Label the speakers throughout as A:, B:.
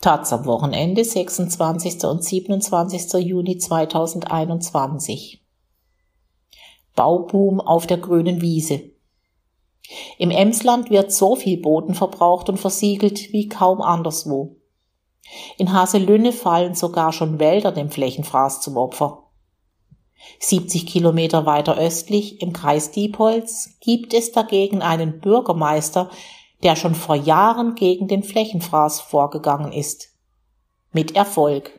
A: Taz am Wochenende 26. und 27. Juni 2021. Bauboom auf der grünen Wiese. Im Emsland wird so viel Boden verbraucht und versiegelt wie kaum anderswo. In Haselünne fallen sogar schon Wälder dem Flächenfraß zum Opfer. 70 Kilometer weiter östlich im Kreis Diepholz gibt es dagegen einen Bürgermeister, der schon vor Jahren gegen den Flächenfraß vorgegangen ist. Mit Erfolg.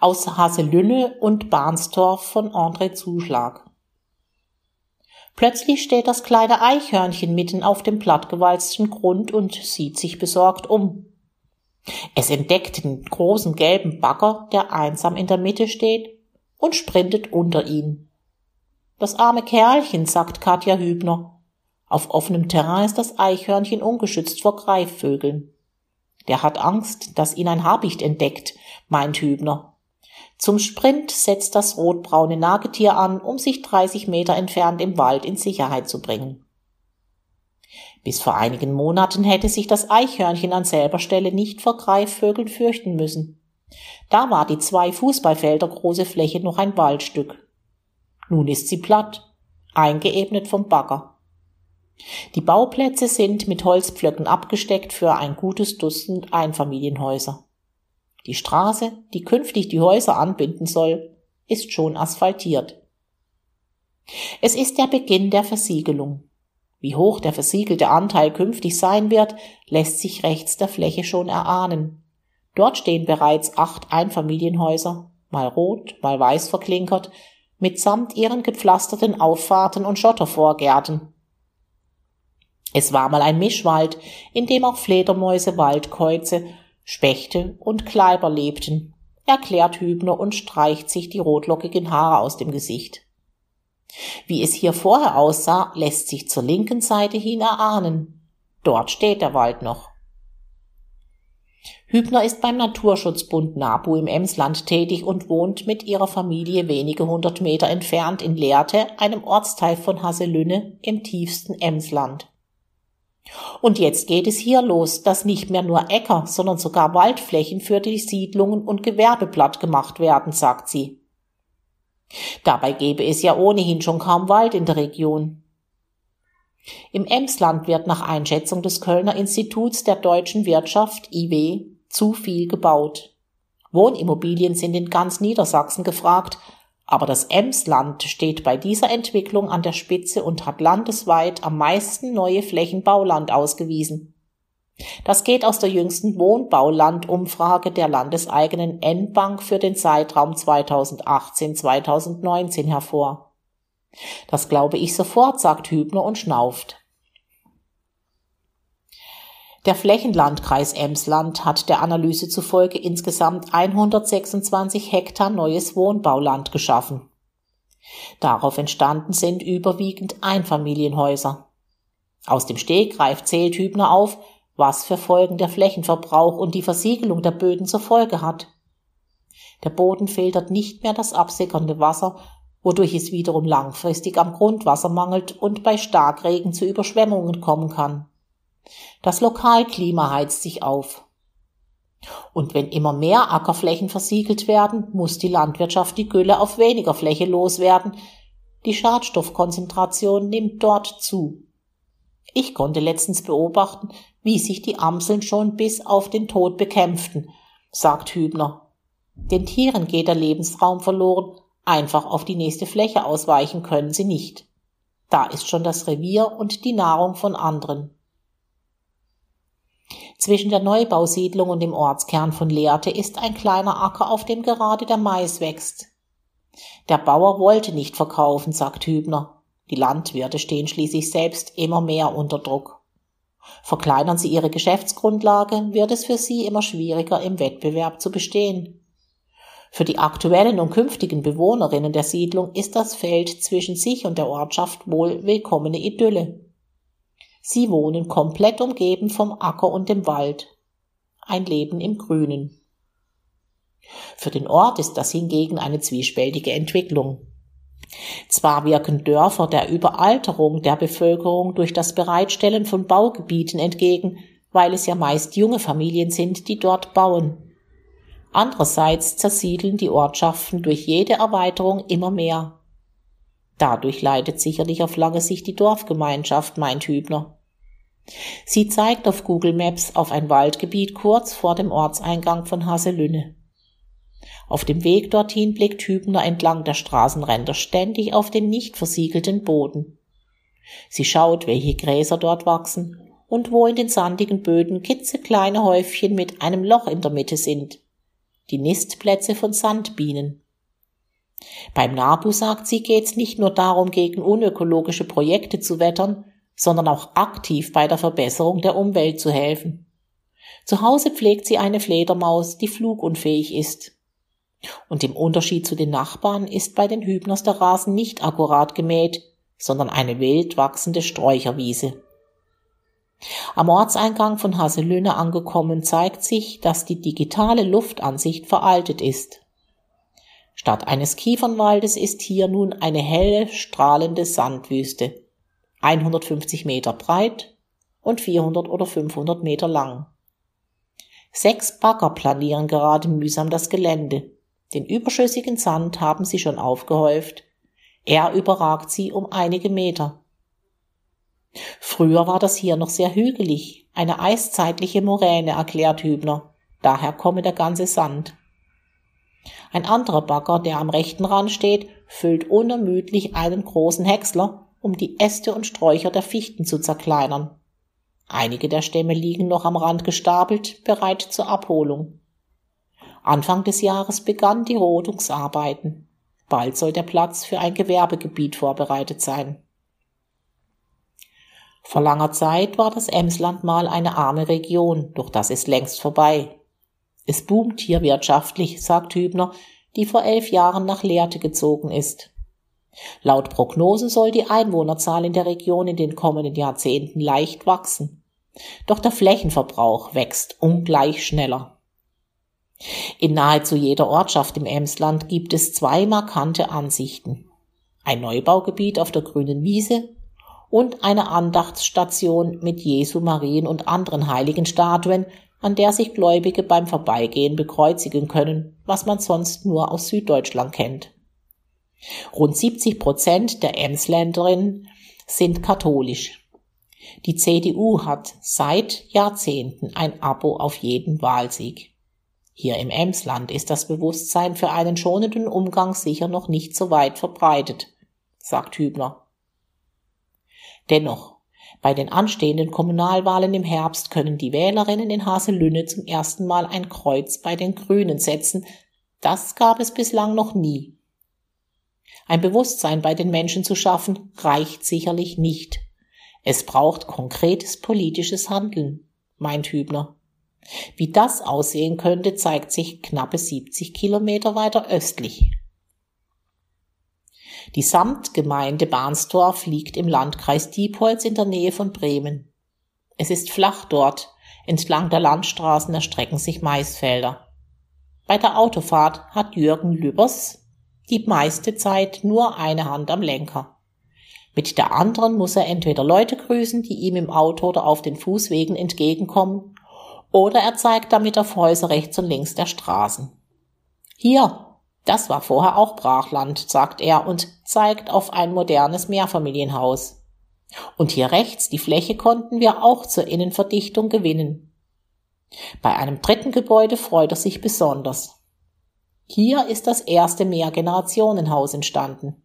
A: Aus Haselünne und Barnstorf von André Zuschlag. Plötzlich steht das kleine Eichhörnchen mitten auf dem plattgewalzten Grund und sieht sich besorgt um. Es entdeckt den großen gelben Bagger, der einsam in der Mitte steht, und sprintet unter ihn. Das arme Kerlchen, sagt Katja Hübner, auf offenem Terrain ist das Eichhörnchen ungeschützt vor Greifvögeln. Der hat Angst, dass ihn ein Habicht entdeckt, meint Hübner. Zum Sprint setzt das rotbraune Nagetier an, um sich 30 Meter entfernt im Wald in Sicherheit zu bringen. Bis vor einigen Monaten hätte sich das Eichhörnchen an selber Stelle nicht vor Greifvögeln fürchten müssen. Da war die zwei Fußballfelder große Fläche noch ein Waldstück. Nun ist sie platt, eingeebnet vom Bagger. Die Bauplätze sind mit Holzpflöcken abgesteckt für ein gutes Dutzend Einfamilienhäuser. Die Straße, die künftig die Häuser anbinden soll, ist schon asphaltiert. Es ist der Beginn der Versiegelung. Wie hoch der versiegelte Anteil künftig sein wird, lässt sich rechts der Fläche schon erahnen. Dort stehen bereits acht Einfamilienhäuser, mal rot, mal weiß verklinkert, mitsamt ihren gepflasterten Auffahrten und Schottervorgärten. Es war mal ein Mischwald, in dem auch Fledermäuse, Waldkäuze, Spechte und Kleiber lebten, erklärt Hübner und streicht sich die rotlockigen Haare aus dem Gesicht. Wie es hier vorher aussah, lässt sich zur linken Seite hin erahnen. Dort steht der Wald noch. Hübner ist beim Naturschutzbund NABU im Emsland tätig und wohnt mit ihrer Familie wenige hundert Meter entfernt in Lehrte, einem Ortsteil von Haselünne im tiefsten Emsland. Und jetzt geht es hier los, dass nicht mehr nur Äcker, sondern sogar Waldflächen für die Siedlungen und Gewerbe platt gemacht werden, sagt sie. Dabei gäbe es ja ohnehin schon kaum Wald in der Region. Im Emsland wird nach Einschätzung des Kölner Instituts der deutschen Wirtschaft IW zu viel gebaut. Wohnimmobilien sind in ganz Niedersachsen gefragt, aber das Emsland steht bei dieser Entwicklung an der Spitze und hat landesweit am meisten neue Flächen Bauland ausgewiesen. Das geht aus der jüngsten Wohnbaulandumfrage der landeseigenen N-Bank für den Zeitraum 2018-2019 hervor. Das glaube ich sofort, sagt Hübner und schnauft. Der Flächenlandkreis Emsland hat der Analyse zufolge insgesamt 126 Hektar neues Wohnbauland geschaffen. Darauf entstanden sind überwiegend Einfamilienhäuser. Aus dem Stegreif zählt Hübner auf, was für Folgen der Flächenverbrauch und die Versiegelung der Böden zur Folge hat. Der Boden filtert nicht mehr das absickernde Wasser, wodurch es wiederum langfristig am Grundwasser mangelt und bei Starkregen zu Überschwemmungen kommen kann. Das Lokalklima heizt sich auf. Und wenn immer mehr Ackerflächen versiegelt werden, muss die Landwirtschaft die Gülle auf weniger Fläche loswerden. Die Schadstoffkonzentration nimmt dort zu. Ich konnte letztens beobachten, wie sich die Amseln schon bis auf den Tod bekämpften, sagt Hübner. Den Tieren geht der Lebensraum verloren, einfach auf die nächste Fläche ausweichen können sie nicht. Da ist schon das Revier und die Nahrung von anderen. Zwischen der Neubausiedlung und dem Ortskern von Lehrte ist ein kleiner Acker, auf dem gerade der Mais wächst. Der Bauer wollte nicht verkaufen, sagt Hübner. Die Landwirte stehen schließlich selbst immer mehr unter Druck. Verkleinern sie ihre Geschäftsgrundlage, wird es für sie immer schwieriger, im Wettbewerb zu bestehen. Für die aktuellen und künftigen Bewohnerinnen der Siedlung ist das Feld zwischen sich und der Ortschaft wohl willkommene Idylle. Sie wohnen komplett umgeben vom Acker und dem Wald. Ein Leben im Grünen. Für den Ort ist das hingegen eine zwiespältige Entwicklung. Zwar wirken Dörfer der Überalterung der Bevölkerung durch das Bereitstellen von Baugebieten entgegen, weil es ja meist junge Familien sind, die dort bauen. Andererseits zersiedeln die Ortschaften durch jede Erweiterung immer mehr. Dadurch leidet sicherlich auf lange Sicht die Dorfgemeinschaft, meint Hübner. Sie zeigt auf Google Maps auf ein Waldgebiet kurz vor dem Ortseingang von Haselünne. Auf dem Weg dorthin blickt Hübner entlang der Straßenränder ständig auf den nicht versiegelten Boden. Sie schaut, welche Gräser dort wachsen und wo in den sandigen Böden kitzekleine Häufchen mit einem Loch in der Mitte sind. Die Nistplätze von Sandbienen. Beim NABU, sagt sie, geht's nicht nur darum, gegen unökologische Projekte zu wettern, sondern auch aktiv bei der Verbesserung der Umwelt zu helfen. Zu Hause pflegt sie eine Fledermaus, die flugunfähig ist. Und im Unterschied zu den Nachbarn ist bei den Hübners der Rasen nicht akkurat gemäht, sondern eine wild wachsende Sträucherwiese. Am Ortseingang von Haselünne angekommen zeigt sich, dass die digitale Luftansicht veraltet ist. Statt eines Kiefernwaldes ist hier nun eine helle, strahlende Sandwüste, 150 Meter breit und 400 oder 500 Meter lang. Sechs Bagger planieren gerade mühsam das Gelände. Den überschüssigen Sand haben sie schon aufgehäuft. Er überragt sie um einige Meter. Früher war das hier noch sehr hügelig, eine eiszeitliche Moräne, erklärt Hübner. Daher komme der ganze Sand. Ein anderer Bagger, der am rechten Rand steht, füllt unermüdlich einen großen Häcksler, um die Äste und Sträucher der Fichten zu zerkleinern. Einige der Stämme liegen noch am Rand gestapelt, bereit zur Abholung. Anfang des Jahres begannen die Rodungsarbeiten. Bald soll der Platz für ein Gewerbegebiet vorbereitet sein. Vor langer Zeit war das Emsland mal eine arme Region, doch das ist längst vorbei. Es boomt hier wirtschaftlich, sagt Hübner, die vor elf Jahren nach Lehrte gezogen ist. Laut Prognosen soll die Einwohnerzahl in der Region in den kommenden Jahrzehnten leicht wachsen. Doch der Flächenverbrauch wächst ungleich schneller. In nahezu jeder Ortschaft im Emsland gibt es zwei markante Ansichten. Ein Neubaugebiet auf der grünen Wiese und eine Andachtsstation mit Jesu, Marien und anderen heiligen Statuen an der sich Gläubige beim Vorbeigehen bekreuzigen können, was man sonst nur aus Süddeutschland kennt. Rund 70 Prozent der Emsländerinnen sind katholisch. Die CDU hat seit Jahrzehnten ein Abo auf jeden Wahlsieg. Hier im Emsland ist das Bewusstsein für einen schonenden Umgang sicher noch nicht so weit verbreitet, sagt Hübner. Dennoch bei den anstehenden Kommunalwahlen im Herbst können die Wählerinnen in Haselünne zum ersten Mal ein Kreuz bei den Grünen setzen. Das gab es bislang noch nie. Ein Bewusstsein bei den Menschen zu schaffen, reicht sicherlich nicht. Es braucht konkretes politisches Handeln, meint Hübner. Wie das aussehen könnte, zeigt sich knappe 70 Kilometer weiter östlich. Die Samtgemeinde Barnsdorf liegt im Landkreis Diepholz in der Nähe von Bremen. Es ist flach dort, entlang der Landstraßen erstrecken sich Maisfelder. Bei der Autofahrt hat Jürgen Lübers die meiste Zeit nur eine Hand am Lenker. Mit der anderen muss er entweder Leute grüßen, die ihm im Auto oder auf den Fußwegen entgegenkommen, oder er zeigt damit auf Häuser rechts und links der Straßen. Hier, das war vorher auch Brachland, sagt er und zeigt auf ein modernes Mehrfamilienhaus. Und hier rechts die Fläche konnten wir auch zur Innenverdichtung gewinnen. Bei einem dritten Gebäude freut er sich besonders. Hier ist das erste Mehrgenerationenhaus entstanden.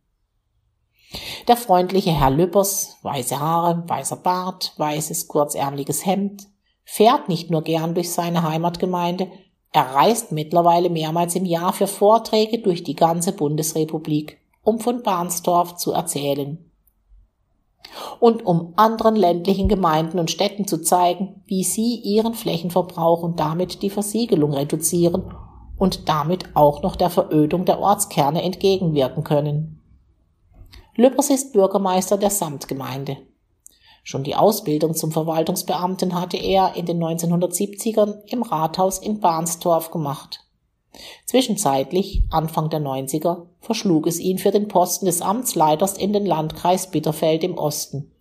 A: Der freundliche Herr Lüppers, weiße Haare, weißer Bart, weißes kurzärmliches Hemd, fährt nicht nur gern durch seine Heimatgemeinde, er reist mittlerweile mehrmals im Jahr für Vorträge durch die ganze Bundesrepublik, um von Barnsdorf zu erzählen. Und um anderen ländlichen Gemeinden und Städten zu zeigen, wie sie ihren Flächenverbrauch und damit die Versiegelung reduzieren und damit auch noch der Verödung der Ortskerne entgegenwirken können. Lüppers ist Bürgermeister der Samtgemeinde. Schon die Ausbildung zum Verwaltungsbeamten hatte er in den 1970ern im Rathaus in Barnstorf gemacht. Zwischenzeitlich, Anfang der 90er, verschlug es ihn für den Posten des Amtsleiters in den Landkreis Bitterfeld im Osten.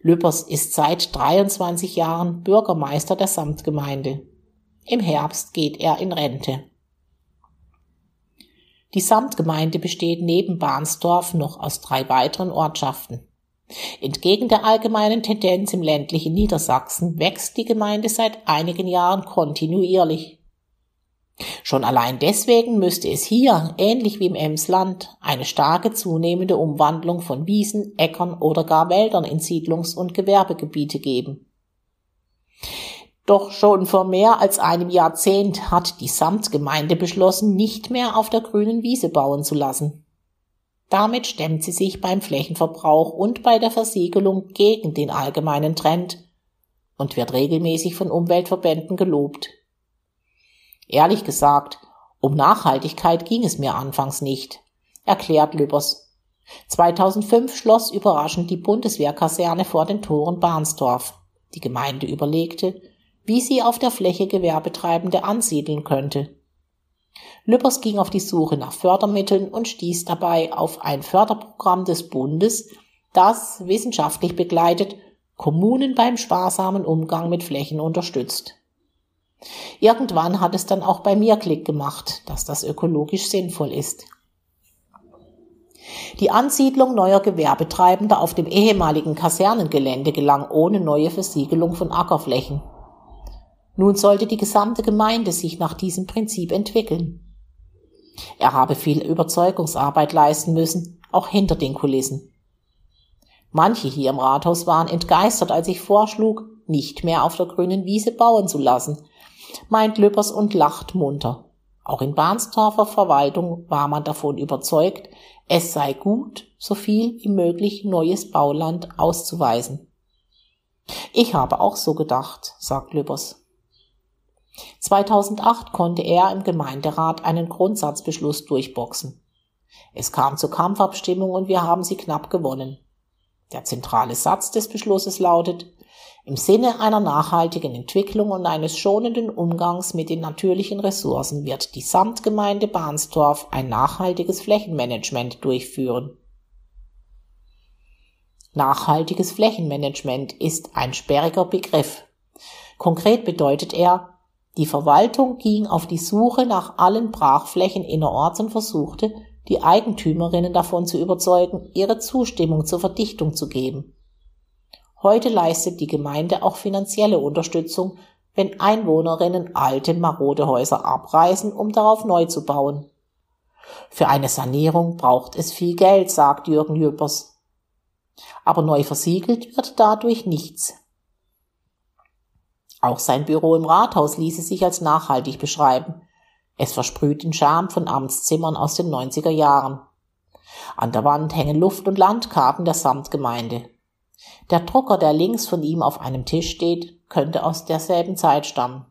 A: Lüppers ist seit 23 Jahren Bürgermeister der Samtgemeinde. Im Herbst geht er in Rente. Die Samtgemeinde besteht neben Bahnsdorf noch aus drei weiteren Ortschaften. Entgegen der allgemeinen Tendenz im ländlichen Niedersachsen wächst die Gemeinde seit einigen Jahren kontinuierlich. Schon allein deswegen müsste es hier, ähnlich wie im Emsland, eine starke zunehmende Umwandlung von Wiesen, Äckern oder gar Wäldern in Siedlungs- und Gewerbegebiete geben. Doch schon vor mehr als einem Jahrzehnt hat die Samtgemeinde beschlossen, nicht mehr auf der grünen Wiese bauen zu lassen. Damit stemmt sie sich beim Flächenverbrauch und bei der Versiegelung gegen den allgemeinen Trend und wird regelmäßig von Umweltverbänden gelobt. Ehrlich gesagt, um Nachhaltigkeit ging es mir anfangs nicht, erklärt Lübbers. 2005 schloss überraschend die Bundeswehrkaserne vor den Toren Barnsdorf. Die Gemeinde überlegte, wie sie auf der Fläche Gewerbetreibende ansiedeln könnte. Lübbers ging auf die Suche nach Fördermitteln und stieß dabei auf ein Förderprogramm des Bundes, das wissenschaftlich begleitet Kommunen beim sparsamen Umgang mit Flächen unterstützt. Irgendwann hat es dann auch bei mir Klick gemacht, dass das ökologisch sinnvoll ist. Die Ansiedlung neuer Gewerbetreibender auf dem ehemaligen Kasernengelände gelang ohne neue Versiegelung von Ackerflächen. Nun sollte die gesamte Gemeinde sich nach diesem Prinzip entwickeln. Er habe viel Überzeugungsarbeit leisten müssen, auch hinter den Kulissen. Manche hier im Rathaus waren entgeistert, als ich vorschlug, nicht mehr auf der grünen Wiese bauen zu lassen, meint Lüppers und lacht munter. Auch in Barnsdorfer Verwaltung war man davon überzeugt, es sei gut, so viel wie möglich neues Bauland auszuweisen. Ich habe auch so gedacht, sagt Lüppers. 2008 konnte er im Gemeinderat einen Grundsatzbeschluss durchboxen. Es kam zur Kampfabstimmung und wir haben sie knapp gewonnen. Der zentrale Satz des Beschlusses lautet, im Sinne einer nachhaltigen Entwicklung und eines schonenden Umgangs mit den natürlichen Ressourcen wird die Samtgemeinde Bahnsdorf ein nachhaltiges Flächenmanagement durchführen. Nachhaltiges Flächenmanagement ist ein sperriger Begriff. Konkret bedeutet er, die Verwaltung ging auf die Suche nach allen Brachflächen innerorts und versuchte, die Eigentümerinnen davon zu überzeugen, ihre Zustimmung zur Verdichtung zu geben. Heute leistet die Gemeinde auch finanzielle Unterstützung, wenn Einwohnerinnen alte, marode Häuser abreißen, um darauf neu zu bauen. Für eine Sanierung braucht es viel Geld, sagt Jürgen Jüppers. Aber neu versiegelt wird dadurch nichts. Auch sein Büro im Rathaus ließe sich als nachhaltig beschreiben. Es versprüht den Charme von Amtszimmern aus den 90er Jahren. An der Wand hängen Luft- und Landkarten der Samtgemeinde. Der Drucker, der links von ihm auf einem Tisch steht, könnte aus derselben Zeit stammen.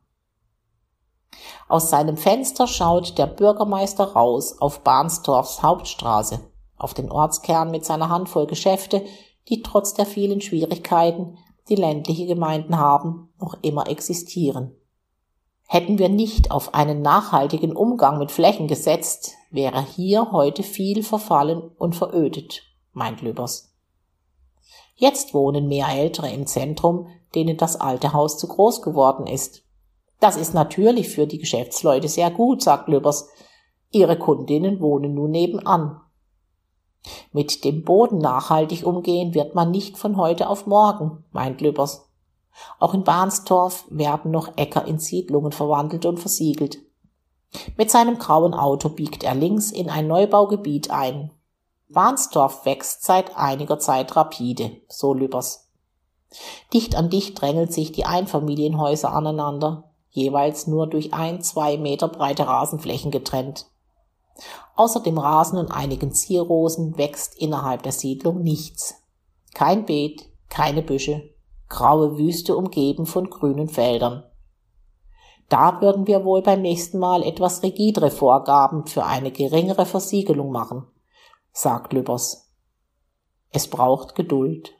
A: Aus seinem Fenster schaut der Bürgermeister raus auf Bahnsdorfs Hauptstraße, auf den Ortskern mit seiner Handvoll Geschäfte, die trotz der vielen Schwierigkeiten, die ländliche Gemeinden haben, noch immer existieren. Hätten wir nicht auf einen nachhaltigen Umgang mit Flächen gesetzt, wäre hier heute viel verfallen und verödet, meint Löbers. Jetzt wohnen mehr Ältere im Zentrum, denen das alte Haus zu groß geworden ist. Das ist natürlich für die Geschäftsleute sehr gut, sagt Lübbers. Ihre Kundinnen wohnen nun nebenan. Mit dem Boden nachhaltig umgehen wird man nicht von heute auf morgen, meint Lübbers. Auch in Bahnsdorf werden noch Äcker in Siedlungen verwandelt und versiegelt. Mit seinem grauen Auto biegt er links in ein Neubaugebiet ein. Warnsdorf wächst seit einiger Zeit rapide, so Lübbers. Dicht an dicht drängelt sich die Einfamilienhäuser aneinander, jeweils nur durch ein, zwei Meter breite Rasenflächen getrennt. Außer dem Rasen und einigen Zierrosen wächst innerhalb der Siedlung nichts. Kein Beet, keine Büsche, graue Wüste umgeben von grünen Feldern. Da würden wir wohl beim nächsten Mal etwas rigidere Vorgaben für eine geringere Versiegelung machen sagt Lübbers. Es braucht Geduld.